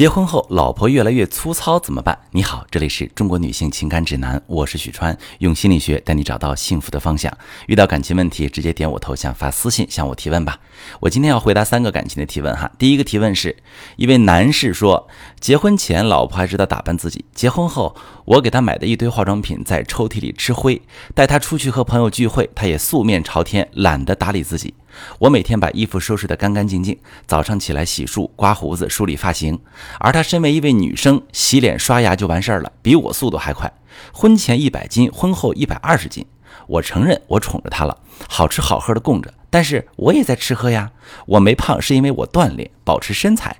结婚后，老婆越来越粗糙怎么办？你好，这里是中国女性情感指南，我是许川，用心理学带你找到幸福的方向。遇到感情问题，直接点我头像发私信向我提问吧。我今天要回答三个感情的提问哈。第一个提问是一位男士说，结婚前老婆还知道打扮自己，结婚后我给他买的一堆化妆品在抽屉里吃灰，带他出去和朋友聚会，他也素面朝天，懒得打理自己。我每天把衣服收拾得干干净净，早上起来洗漱、刮胡子、梳理发型，而她身为一位女生，洗脸刷牙就完事儿了，比我速度还快。婚前一百斤，婚后一百二十斤。我承认我宠着她了，好吃好喝的供着，但是我也在吃喝呀。我没胖是因为我锻炼，保持身材。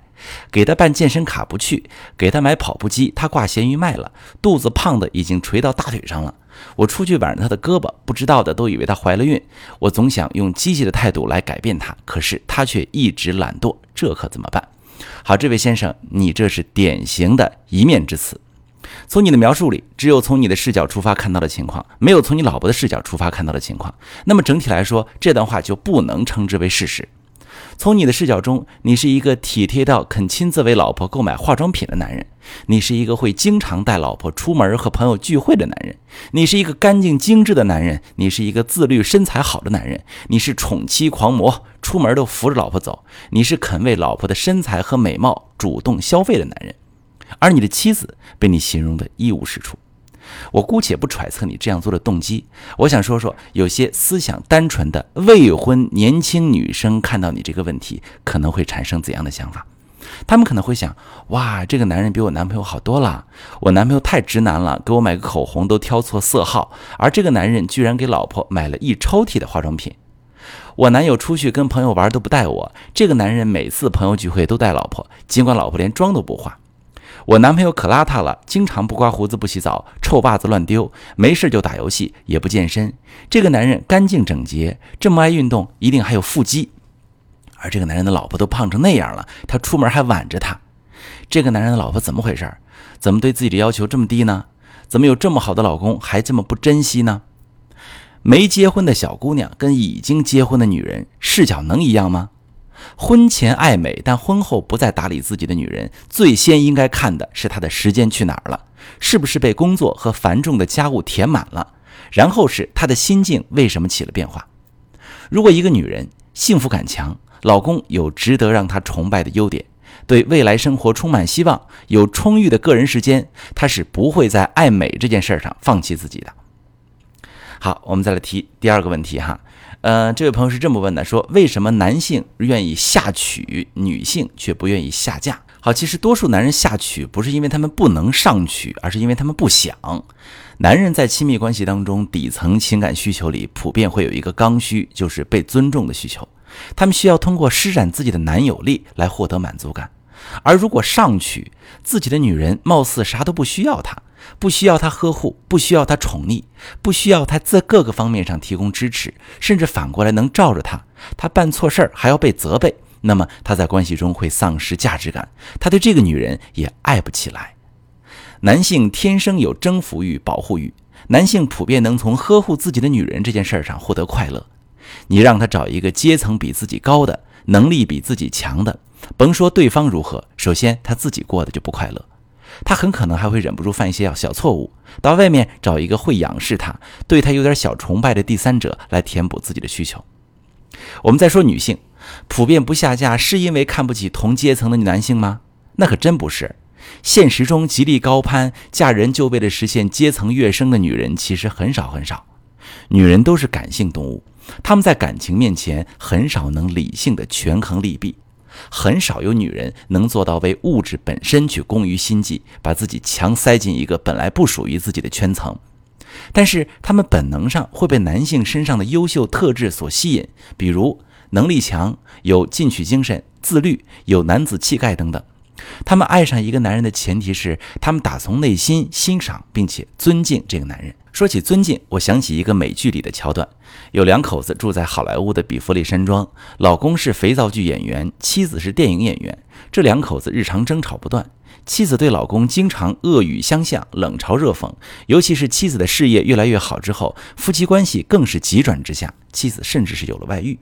给她办健身卡不去，给她买跑步机，她挂咸鱼卖了，肚子胖的已经垂到大腿上了。我出去挽着他的胳膊，不知道的都以为她怀了孕。我总想用积极的态度来改变他，可是她却一直懒惰，这可怎么办？好，这位先生，你这是典型的一面之词。从你的描述里，只有从你的视角出发看到的情况，没有从你老婆的视角出发看到的情况。那么整体来说，这段话就不能称之为事实。从你的视角中，你是一个体贴到肯亲自为老婆购买化妆品的男人，你是一个会经常带老婆出门和朋友聚会的男人，你是一个干净精致的男人，你是一个自律身材好的男人，你是宠妻狂魔，出门都扶着老婆走，你是肯为老婆的身材和美貌主动消费的男人，而你的妻子被你形容的一无是处。我姑且不揣测你这样做的动机，我想说说有些思想单纯的未婚年轻女生看到你这个问题可能会产生怎样的想法？他们可能会想：哇，这个男人比我男朋友好多了，我男朋友太直男了，给我买个口红都挑错色号，而这个男人居然给老婆买了一抽屉的化妆品。我男友出去跟朋友玩都不带我，这个男人每次朋友聚会都带老婆，尽管老婆连妆都不化。我男朋友可邋遢了，经常不刮胡子、不洗澡，臭袜子乱丢，没事就打游戏，也不健身。这个男人干净整洁，这么爱运动，一定还有腹肌。而这个男人的老婆都胖成那样了，他出门还挽着她。这个男人的老婆怎么回事？怎么对自己的要求这么低呢？怎么有这么好的老公还这么不珍惜呢？没结婚的小姑娘跟已经结婚的女人视角能一样吗？婚前爱美，但婚后不再打理自己的女人，最先应该看的是她的时间去哪儿了，是不是被工作和繁重的家务填满了？然后是她的心境为什么起了变化？如果一个女人幸福感强，老公有值得让她崇拜的优点，对未来生活充满希望，有充裕的个人时间，她是不会在爱美这件事上放弃自己的。好，我们再来提第二个问题哈。呃，这位朋友是这么问的：说为什么男性愿意下娶女性，却不愿意下嫁？好，其实多数男人下娶不是因为他们不能上娶，而是因为他们不想。男人在亲密关系当中，底层情感需求里普遍会有一个刚需，就是被尊重的需求。他们需要通过施展自己的男友力来获得满足感。而如果上娶，自己的女人貌似啥都不需要他。不需要他呵护，不需要他宠溺，不需要他在各个方面上提供支持，甚至反过来能罩着他。他办错事儿还要被责备，那么他在关系中会丧失价值感，他对这个女人也爱不起来。男性天生有征服欲、保护欲，男性普遍能从呵护自己的女人这件事儿上获得快乐。你让他找一个阶层比自己高的、能力比自己强的，甭说对方如何，首先他自己过得就不快乐。他很可能还会忍不住犯一些小错误，到外面找一个会仰视他、对他有点小崇拜的第三者来填补自己的需求。我们再说女性，普遍不下嫁是因为看不起同阶层的男性吗？那可真不是。现实中极力高攀嫁人就为了实现阶层跃升的女人其实很少很少。女人都是感性动物，她们在感情面前很少能理性的权衡利弊。很少有女人能做到为物质本身去攻于心计，把自己强塞进一个本来不属于自己的圈层。但是，她们本能上会被男性身上的优秀特质所吸引，比如能力强、有进取精神、自律、有男子气概等等。他们爱上一个男人的前提是，他们打从内心欣赏并且尊敬这个男人。说起尊敬，我想起一个美剧里的桥段：有两口子住在好莱坞的比弗利山庄，老公是肥皂剧演员，妻子是电影演员。这两口子日常争吵不断，妻子对老公经常恶语相向、冷嘲热讽。尤其是妻子的事业越来越好之后，夫妻关系更是急转直下，妻子甚至是有了外遇。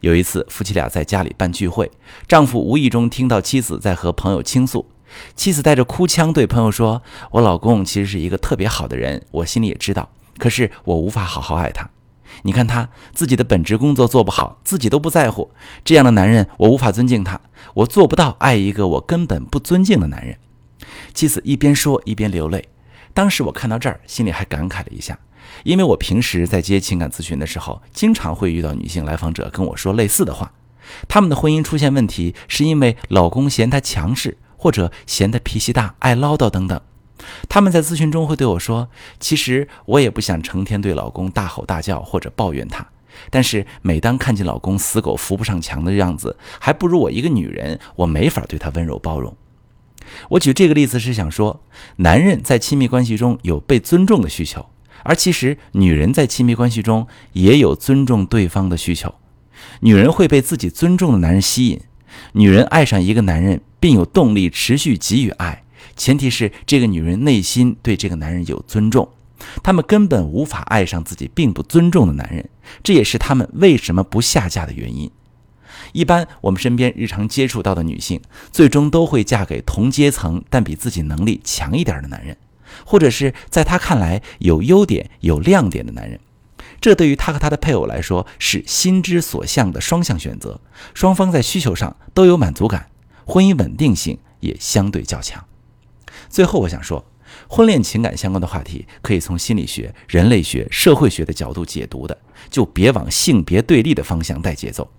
有一次，夫妻俩在家里办聚会，丈夫无意中听到妻子在和朋友倾诉，妻子带着哭腔对朋友说：“我老公其实是一个特别好的人，我心里也知道，可是我无法好好爱他。你看他自己的本职工作做不好，自己都不在乎，这样的男人我无法尊敬他，我做不到爱一个我根本不尊敬的男人。”妻子一边说一边流泪。当时我看到这儿，心里还感慨了一下，因为我平时在接情感咨询的时候，经常会遇到女性来访者跟我说类似的话。他们的婚姻出现问题，是因为老公嫌她强势，或者嫌她脾气大、爱唠叨等等。他们在咨询中会对我说：“其实我也不想成天对老公大吼大叫或者抱怨他，但是每当看见老公死狗扶不上墙的样子，还不如我一个女人，我没法对他温柔包容。”我举这个例子是想说，男人在亲密关系中有被尊重的需求，而其实女人在亲密关系中也有尊重对方的需求。女人会被自己尊重的男人吸引，女人爱上一个男人并有动力持续给予爱，前提是这个女人内心对这个男人有尊重。她们根本无法爱上自己并不尊重的男人，这也是她们为什么不下嫁的原因。一般我们身边日常接触到的女性，最终都会嫁给同阶层但比自己能力强一点的男人，或者是在她看来有优点、有亮点的男人。这对于他和他的配偶来说是心之所向的双向选择，双方在需求上都有满足感，婚姻稳定性也相对较强。最后，我想说，婚恋情感相关的话题可以从心理学、人类学、社会学的角度解读的，就别往性别对立的方向带节奏。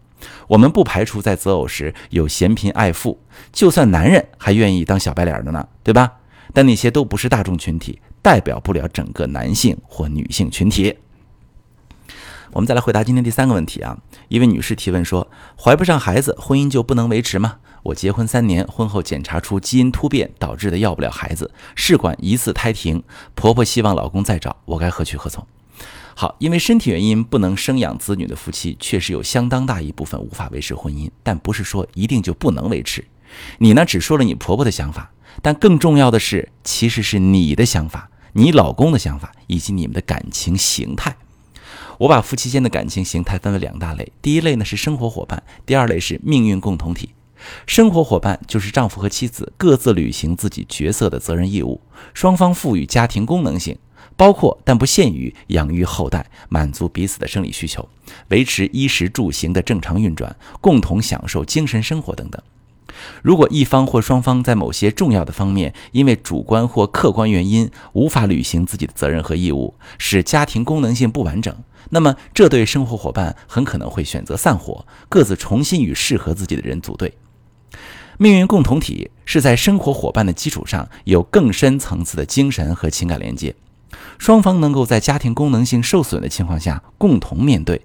我们不排除在择偶时有嫌贫爱富，就算男人还愿意当小白脸的呢，对吧？但那些都不是大众群体，代表不了整个男性或女性群体。我们再来回答今天第三个问题啊，一位女士提问说：怀不上孩子，婚姻就不能维持吗？我结婚三年，婚后检查出基因突变导致的要不了孩子，试管疑似胎停，婆婆希望老公再找，我该何去何从？好，因为身体原因不能生养子女的夫妻，确实有相当大一部分无法维持婚姻，但不是说一定就不能维持。你呢，只说了你婆婆的想法，但更重要的是，其实是你的想法、你老公的想法以及你们的感情形态。我把夫妻间的感情形态分为两大类，第一类呢是生活伙伴，第二类是命运共同体。生活伙伴就是丈夫和妻子各自履行自己角色的责任义务，双方赋予家庭功能性，包括但不限于养育后代、满足彼此的生理需求、维持衣食住行的正常运转、共同享受精神生活等等。如果一方或双方在某些重要的方面因为主观或客观原因无法履行自己的责任和义务，使家庭功能性不完整。那么，这对生活伙伴很可能会选择散伙，各自重新与适合自己的人组队。命运共同体是在生活伙伴的基础上有更深层次的精神和情感连接，双方能够在家庭功能性受损的情况下共同面对，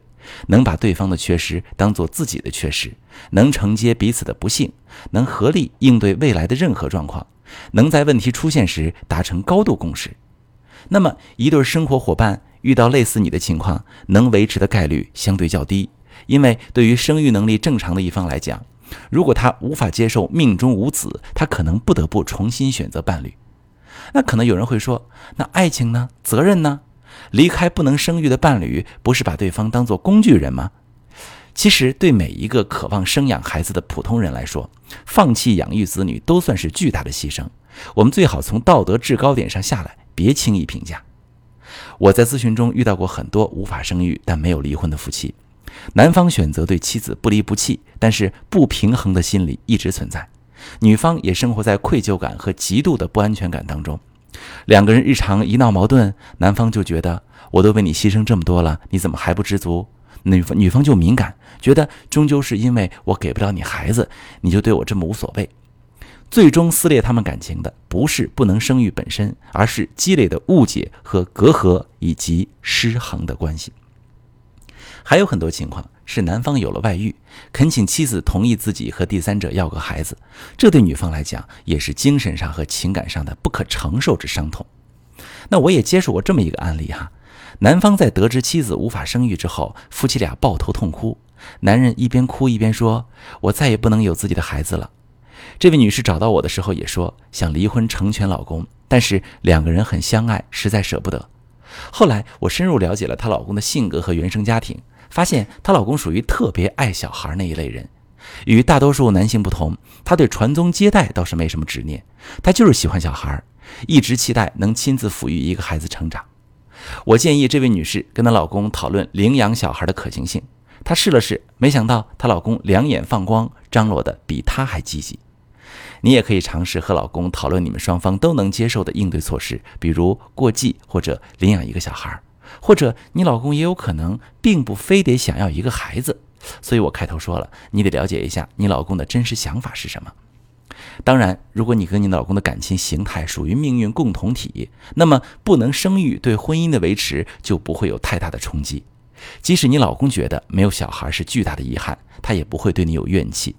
能把对方的缺失当做自己的缺失，能承接彼此的不幸，能合力应对未来的任何状况，能在问题出现时达成高度共识。那么，一对生活伙伴。遇到类似你的情况，能维持的概率相对较低，因为对于生育能力正常的一方来讲，如果他无法接受命中无子，他可能不得不重新选择伴侣。那可能有人会说，那爱情呢？责任呢？离开不能生育的伴侣，不是把对方当做工具人吗？其实，对每一个渴望生养孩子的普通人来说，放弃养育子女都算是巨大的牺牲。我们最好从道德制高点上下来，别轻易评价。我在咨询中遇到过很多无法生育但没有离婚的夫妻，男方选择对妻子不离不弃，但是不平衡的心理一直存在，女方也生活在愧疚感和极度的不安全感当中。两个人日常一闹矛盾，男方就觉得我都为你牺牲这么多了，你怎么还不知足？女方女方就敏感，觉得终究是因为我给不了你孩子，你就对我这么无所谓。最终撕裂他们感情的不是不能生育本身，而是积累的误解和隔阂以及失衡的关系。还有很多情况是男方有了外遇，恳请妻子同意自己和第三者要个孩子，这对女方来讲也是精神上和情感上的不可承受之伤痛。那我也接触过这么一个案例哈，男方在得知妻子无法生育之后，夫妻俩抱头痛哭，男人一边哭一边说：“我再也不能有自己的孩子了。”这位女士找到我的时候也说想离婚成全老公，但是两个人很相爱，实在舍不得。后来我深入了解了她老公的性格和原生家庭，发现她老公属于特别爱小孩那一类人，与大多数男性不同，他对传宗接代倒是没什么执念，他就是喜欢小孩，一直期待能亲自抚育一个孩子成长。我建议这位女士跟她老公讨论领养小孩的可行性。她试了试，没想到她老公两眼放光，张罗的比她还积极。你也可以尝试和老公讨论你们双方都能接受的应对措施，比如过继或者领养一个小孩，或者你老公也有可能并不非得想要一个孩子。所以我开头说了，你得了解一下你老公的真实想法是什么。当然，如果你跟你老公的感情形态属于命运共同体，那么不能生育对婚姻的维持就不会有太大的冲击。即使你老公觉得没有小孩是巨大的遗憾，他也不会对你有怨气，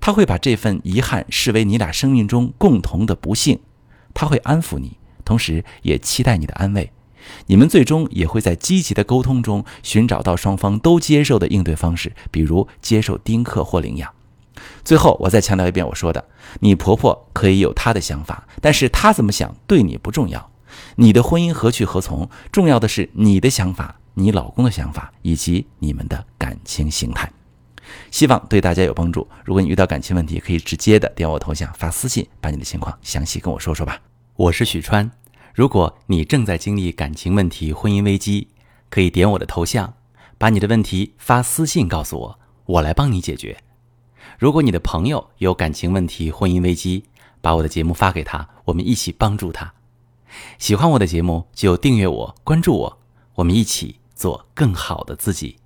他会把这份遗憾视为你俩生命中共同的不幸，他会安抚你，同时也期待你的安慰。你们最终也会在积极的沟通中寻找到双方都接受的应对方式，比如接受丁克或领养。最后，我再强调一遍我说的：你婆婆可以有她的想法，但是她怎么想对你不重要。你的婚姻何去何从，重要的是你的想法、你老公的想法以及你们的感情形态。希望对大家有帮助。如果你遇到感情问题，可以直接的点我头像发私信，把你的情况详细跟我说说吧。我是许川。如果你正在经历感情问题、婚姻危机，可以点我的头像，把你的问题发私信告诉我，我来帮你解决。如果你的朋友有感情问题、婚姻危机，把我的节目发给他，我们一起帮助他。喜欢我的节目就订阅我、关注我，我们一起做更好的自己。